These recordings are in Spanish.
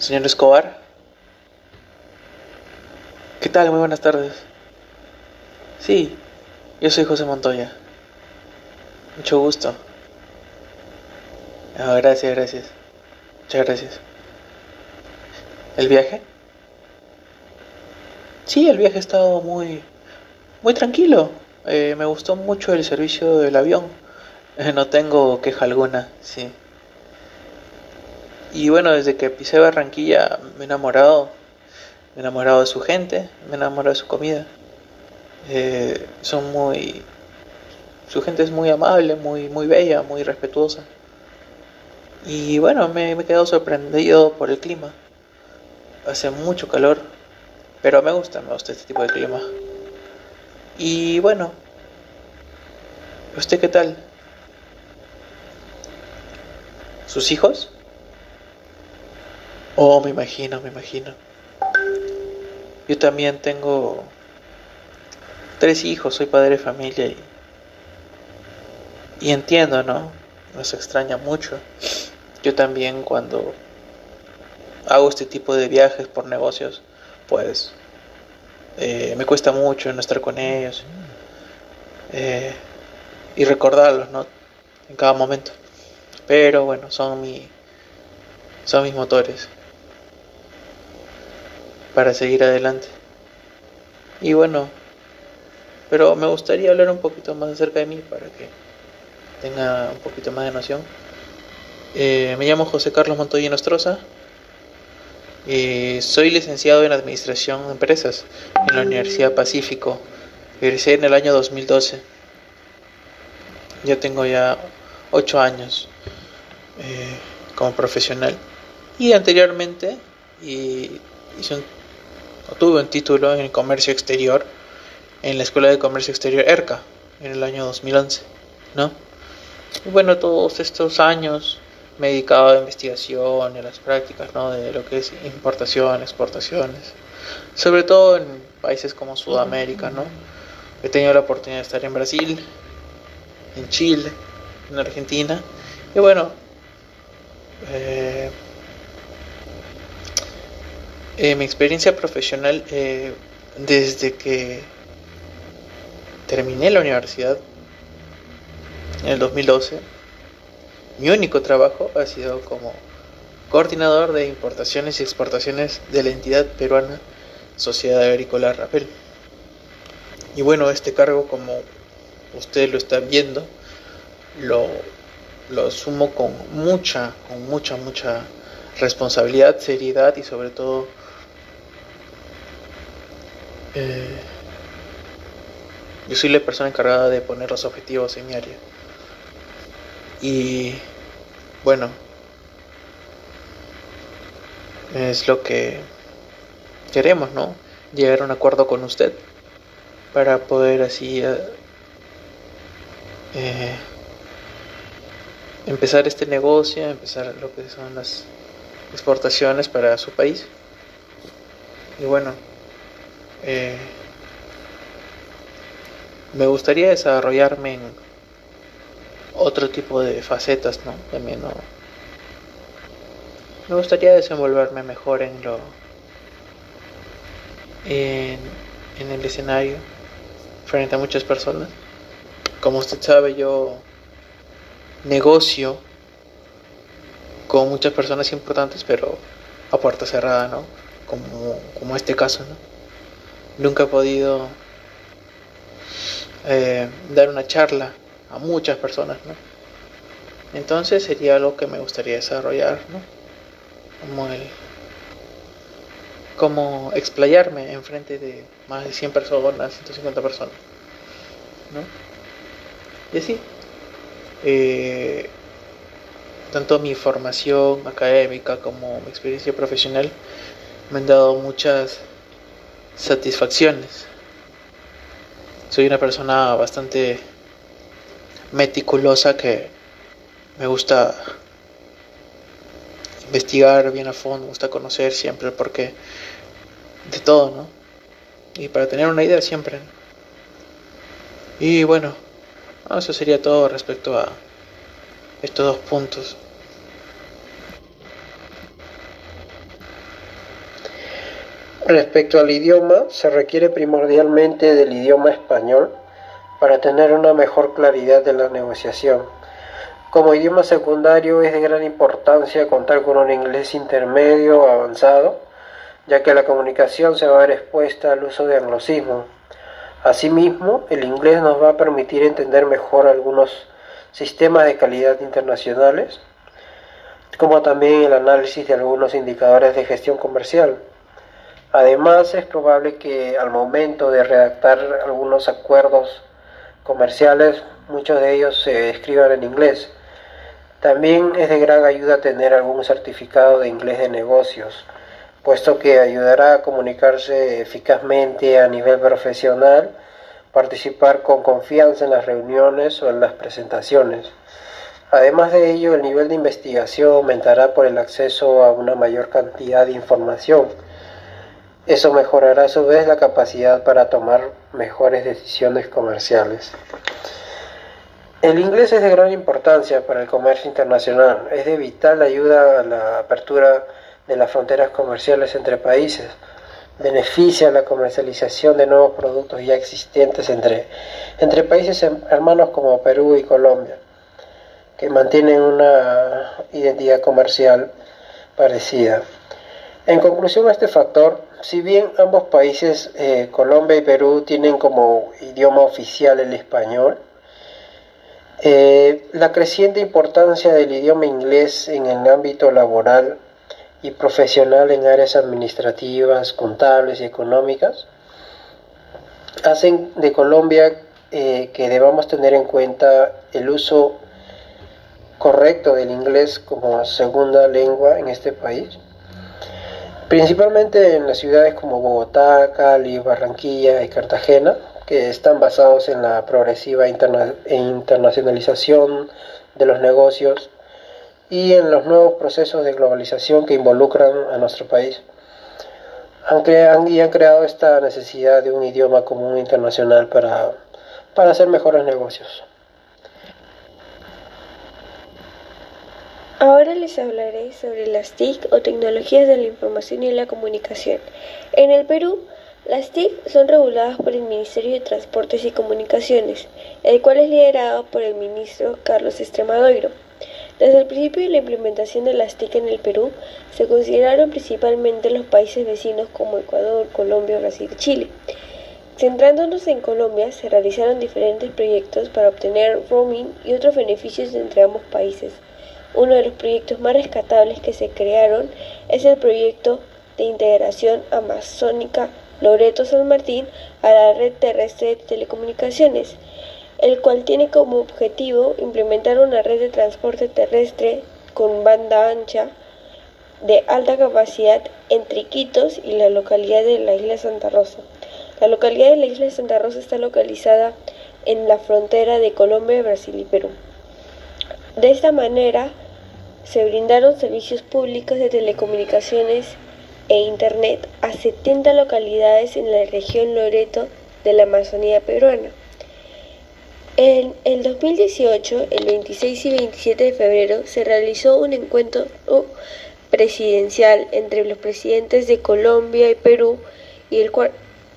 Señor Escobar. ¿Qué tal? Muy buenas tardes. Sí, yo soy José Montoya. Mucho gusto. Ah, gracias, gracias. Muchas gracias. ¿El viaje? Sí, el viaje ha estado muy, muy tranquilo. Eh, me gustó mucho el servicio del avión. Eh, no tengo queja alguna, sí. Y bueno, desde que pisé Barranquilla me he enamorado. Me he enamorado de su gente, me he enamorado de su comida. Eh, son muy... Su gente es muy amable, muy, muy bella, muy respetuosa. Y bueno, me, me he quedado sorprendido por el clima. Hace mucho calor, pero me gusta, me gusta este tipo de clima. Y bueno, ¿usted qué tal? ¿Sus hijos? Oh, me imagino, me imagino. Yo también tengo tres hijos, soy padre de familia y, y entiendo, ¿no? Nos extraña mucho. Yo también cuando hago este tipo de viajes por negocios, pues eh, me cuesta mucho no estar con ellos eh, y recordarlos, ¿no? En cada momento. Pero bueno, son mi, son mis motores para seguir adelante. Y bueno, pero me gustaría hablar un poquito más acerca de mí para que tenga un poquito más de noción. Eh, me llamo José Carlos Montoya Nostroza. Eh, soy licenciado en Administración de Empresas en la Universidad Pacífico. Egresé en el año 2012. Ya tengo ya 8 años eh, como profesional. Y anteriormente y hice un Tuve un título en comercio exterior en la Escuela de Comercio Exterior ERCA en el año 2011, ¿no? Y bueno, todos estos años me he dedicado a investigación a las prácticas, ¿no? De lo que es importación, exportaciones, sobre todo en países como Sudamérica, ¿no? He tenido la oportunidad de estar en Brasil, en Chile, en Argentina, y bueno, eh, eh, mi experiencia profesional eh, desde que terminé la universidad en el 2012, mi único trabajo ha sido como coordinador de importaciones y exportaciones de la entidad peruana Sociedad Agrícola Rapel. Y bueno, este cargo, como ustedes lo están viendo, lo, lo asumo con mucha, con mucha, mucha responsabilidad, seriedad y sobre todo eh, yo soy la persona encargada de poner los objetivos en mi área. Y bueno, es lo que queremos, ¿no? Llegar a un acuerdo con usted para poder así eh, eh, empezar este negocio, empezar lo que son las exportaciones para su país. Y bueno, eh, me gustaría desarrollarme en otro tipo de facetas, ¿no? También, ¿no? Me gustaría desenvolverme mejor en lo. En, en el escenario, frente a muchas personas. Como usted sabe, yo negocio con muchas personas importantes, pero a puerta cerrada, ¿no? Como, como este caso, ¿no? Nunca he podido eh, dar una charla a muchas personas, ¿no? Entonces sería algo que me gustaría desarrollar, ¿no? Como el como explayarme en frente de más de 100 personas, 150 personas, ¿no? Y así, eh, tanto mi formación académica como mi experiencia profesional me han dado muchas satisfacciones. Soy una persona bastante meticulosa que me gusta investigar bien a fondo, me gusta conocer siempre el porqué de todo, ¿no? Y para tener una idea siempre. Y bueno, eso sería todo respecto a estos dos puntos. Respecto al idioma, se requiere primordialmente del idioma español para tener una mejor claridad de la negociación. Como idioma secundario es de gran importancia contar con un inglés intermedio o avanzado, ya que la comunicación se va a ver expuesta al uso de anglosismo. Asimismo, el inglés nos va a permitir entender mejor algunos sistemas de calidad internacionales, como también el análisis de algunos indicadores de gestión comercial. Además, es probable que al momento de redactar algunos acuerdos comerciales, muchos de ellos se escriban en inglés. También es de gran ayuda tener algún certificado de inglés de negocios, puesto que ayudará a comunicarse eficazmente a nivel profesional, participar con confianza en las reuniones o en las presentaciones. Además de ello, el nivel de investigación aumentará por el acceso a una mayor cantidad de información eso mejorará a su vez la capacidad para tomar mejores decisiones comerciales. El inglés es de gran importancia para el comercio internacional. Es de vital ayuda a la apertura de las fronteras comerciales entre países. Beneficia la comercialización de nuevos productos ya existentes entre, entre países hermanos como Perú y Colombia, que mantienen una identidad comercial parecida. En conclusión este factor, si bien ambos países, eh, Colombia y Perú, tienen como idioma oficial el español, eh, la creciente importancia del idioma inglés en el ámbito laboral y profesional en áreas administrativas, contables y económicas hacen de Colombia eh, que debamos tener en cuenta el uso correcto del inglés como segunda lengua en este país principalmente en las ciudades como Bogotá, Cali, Barranquilla y Cartagena, que están basados en la progresiva internacionalización de los negocios y en los nuevos procesos de globalización que involucran a nuestro país. Han, y han creado esta necesidad de un idioma común internacional para, para hacer mejores negocios. Ahora les hablaré sobre las TIC o tecnologías de la información y la comunicación. En el Perú, las TIC son reguladas por el Ministerio de Transportes y Comunicaciones, el cual es liderado por el ministro Carlos Estremadoiro. Desde el principio de la implementación de las TIC en el Perú, se consideraron principalmente los países vecinos como Ecuador, Colombia, Brasil y Chile. Centrándonos en Colombia, se realizaron diferentes proyectos para obtener roaming y otros beneficios entre ambos países. Uno de los proyectos más rescatables que se crearon es el proyecto de integración amazónica Loreto San Martín a la red terrestre de telecomunicaciones, el cual tiene como objetivo implementar una red de transporte terrestre con banda ancha de alta capacidad entre Iquitos y la localidad de la isla Santa Rosa. La localidad de la isla Santa Rosa está localizada en la frontera de Colombia, Brasil y Perú. De esta manera, se brindaron servicios públicos de telecomunicaciones e Internet a 70 localidades en la región Loreto de la Amazonía peruana. En el 2018, el 26 y 27 de febrero, se realizó un encuentro presidencial entre los presidentes de Colombia y Perú y, el,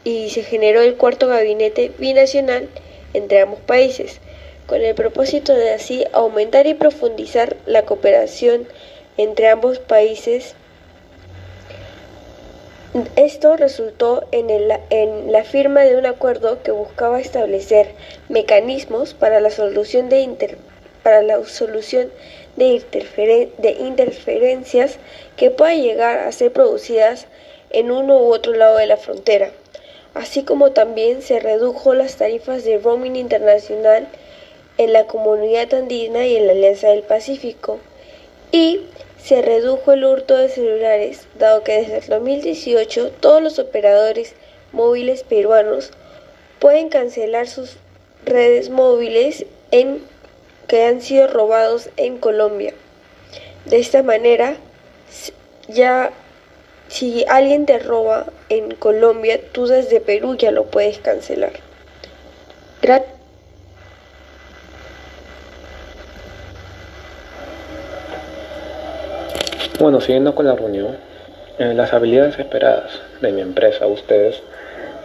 y se generó el cuarto gabinete binacional entre ambos países con el propósito de así aumentar y profundizar la cooperación entre ambos países. Esto resultó en, en, la firma de un acuerdo que buscaba establecer mecanismos para la solución de, para la solución de, de interferencias que puedan llegar a ser producidas en uno u otro lado de la frontera, así como también se redujo las tarifas de roaming internacional en la comunidad andina y en la Alianza del Pacífico, y se redujo el hurto de celulares, dado que desde el 2018 todos los operadores móviles peruanos pueden cancelar sus redes móviles en, que han sido robados en Colombia. De esta manera, ya si alguien te roba en Colombia, tú desde Perú ya lo puedes cancelar. Bueno, siguiendo con la reunión, Eh, las habilidades esperadas de mi empresa, ustedes,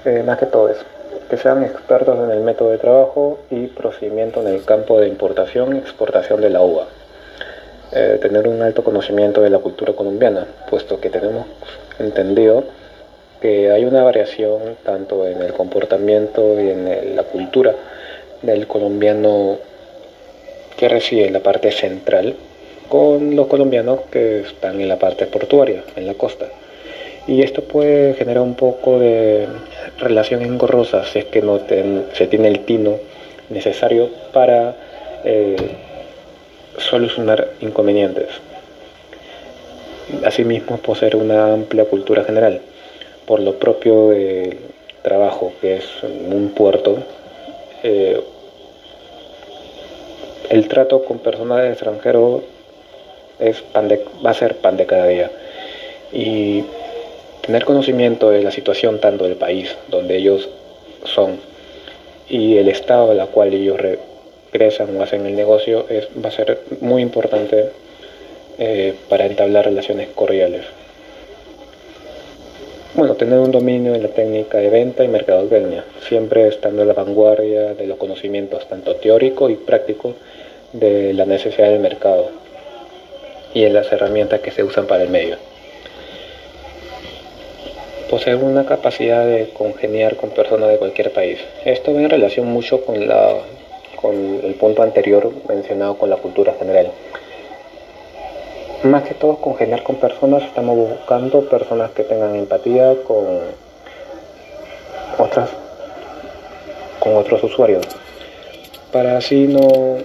eh, más que todo es que sean expertos en el método de trabajo y procedimiento en el campo de importación y exportación de la uva. Eh, tener un alto conocimiento de la cultura colombiana, puesto que tenemos entendido que hay una variación tanto en el comportamiento y en la cultura del colombiano que reside en la parte central con los colombianos que están en la parte portuaria, en la costa. Y esto puede generar un poco de relación engorrosa si es que no se tiene el tino necesario para eh, solucionar inconvenientes. Asimismo, poseer una amplia cultura general, por lo propio del trabajo que es un puerto. Eh, el trato con personas extranjeros es va a ser pan de cada día. Y tener conocimiento de la situación tanto del país donde ellos son y el estado en el cual ellos regresan o hacen el negocio es, va a ser muy importante eh, para entablar relaciones cordiales. Bueno, tener un dominio en la técnica de venta y mercadotecnia, siempre estando a la vanguardia de los conocimientos tanto teórico y práctico de la necesidad del mercado y en las herramientas que se usan para el medio. Poseer una capacidad de congeniar con personas de cualquier país. Esto va en relación mucho con, la, con el punto anterior mencionado con la cultura general. Más que todo congeniar con personas, estamos buscando personas que tengan empatía con otras con otros usuarios para así no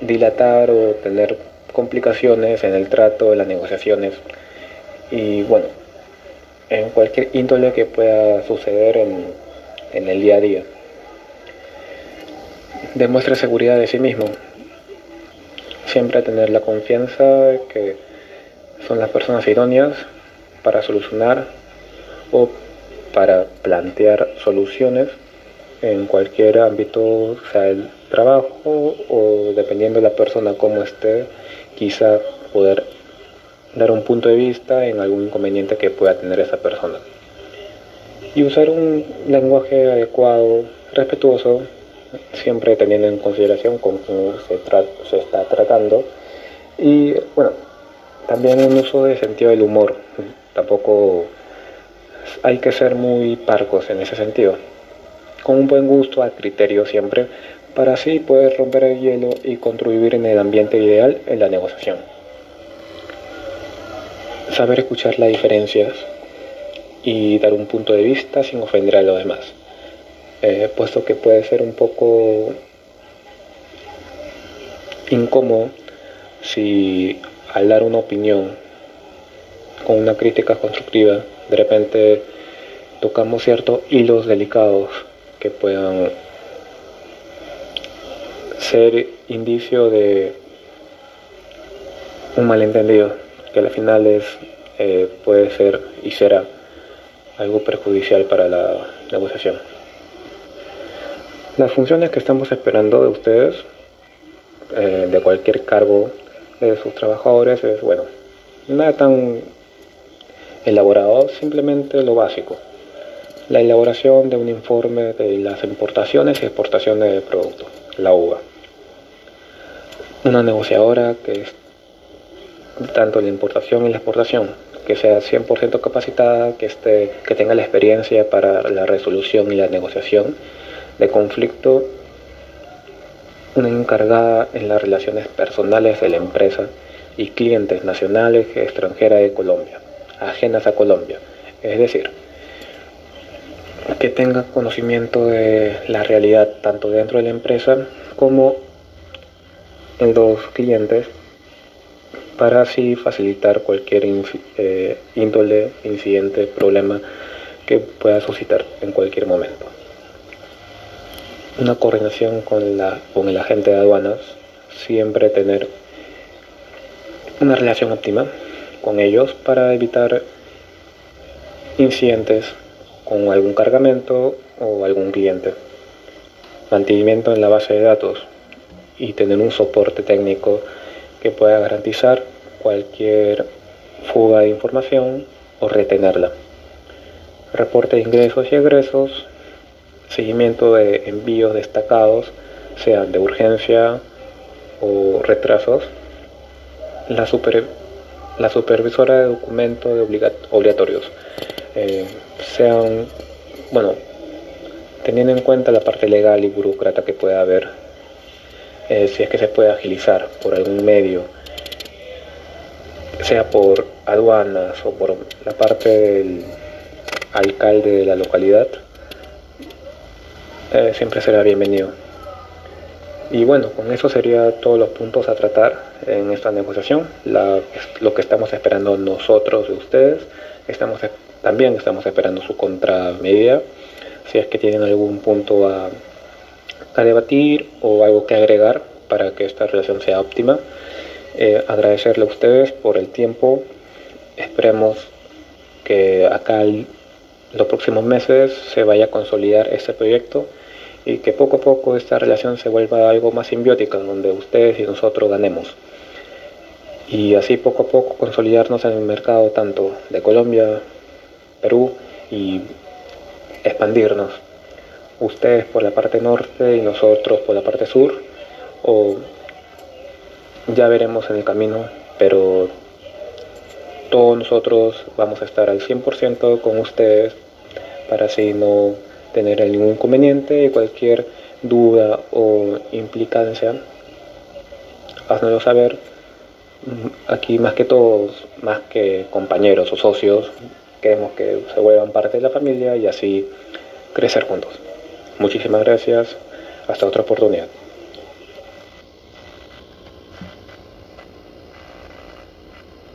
dilatar o tener complicaciones en el trato, en las negociaciones y bueno, en cualquier índole que pueda suceder en, en el día a día. Demuestre seguridad de sí mismo. Siempre tener la confianza que son las personas idóneas para solucionar o para plantear soluciones en cualquier ámbito, sea el trabajo o dependiendo de la persona como esté quizá poder dar un punto de vista en algún inconveniente que pueda tener esa persona. Y usar un lenguaje adecuado, respetuoso, siempre teniendo en consideración con quién se, se está tratando. Y bueno, también un uso de sentido del humor. Tampoco hay que ser muy parcos en ese sentido. Con un buen gusto, al criterio siempre, para así poder romper el hielo y contribuir en el ambiente ideal en la negociación. Saber escuchar las diferencias y dar un punto de vista sin ofender a los demás, eh, puesto que puede ser un poco incómodo si al dar una opinión con una crítica constructiva, de repente tocamos ciertos hilos delicados que puedan ser indicio de un malentendido que al final es, eh, puede ser y será algo perjudicial para la negociación. Las funciones que estamos esperando de ustedes, eh, de cualquier cargo de sus trabajadores, es bueno, nada tan elaborado, simplemente lo básico. La elaboración de un informe de las importaciones y exportaciones de productos, la uva una negociadora que es tanto la importación y la exportación, que sea 100% capacitada, que, esté, que tenga la experiencia para la resolución y la negociación de conflicto, una encargada en las relaciones personales de la empresa y clientes nacionales extranjeras de Colombia, ajenas a Colombia. Es decir, que tenga conocimiento de la realidad tanto dentro de la empresa como en los clientes para así facilitar cualquier eh, índole, incidente, problema que pueda suscitar en cualquier momento. Una coordinación con, la, con el agente de aduanas, siempre tener una relación óptima con ellos para evitar incidentes con algún cargamento o algún cliente. Mantenimiento en la base de datos, y tener un soporte técnico que pueda garantizar cualquier fuga de información o retenerla. Reporte de ingresos y egresos, seguimiento de envíos destacados, sean de urgencia o retrasos, la, la supervisora de documentos obligatorios, eh, sean, bueno, teniendo en cuenta la parte legal y burocrática que pueda haber, eh, si es que se puede agilizar por algún medio, sea por aduanas o por la parte del alcalde de la localidad, eh, siempre será bienvenido. Y bueno, con eso sería todos los puntos a tratar en esta negociación. lo que estamos esperando nosotros de ustedes, estamos, también estamos esperando su contramedida. Si es que tienen algún punto a, a debatir o algo que agregar para que esta relación sea óptima. Eh, agradecerle a ustedes por el tiempo. Esperemos que acá en los próximos meses se vaya a consolidar este proyecto y que poco a poco esta relación se vuelva algo más simbiótica, donde ustedes y nosotros ganemos. Y así poco a poco consolidarnos en el mercado tanto de Colombia, Perú y expandirnos. Ustedes por la parte norte y nosotros por la parte sur, o ya veremos en el camino, pero todos nosotros vamos a estar al 100% con ustedes para así no tener ningún inconveniente y cualquier duda o implicancia, haznoslo saber. Aquí más que todos, más que compañeros o socios, queremos que se vuelvan parte de la familia y así crecer juntos. Muchísimas gracias. Hasta otra oportunidad.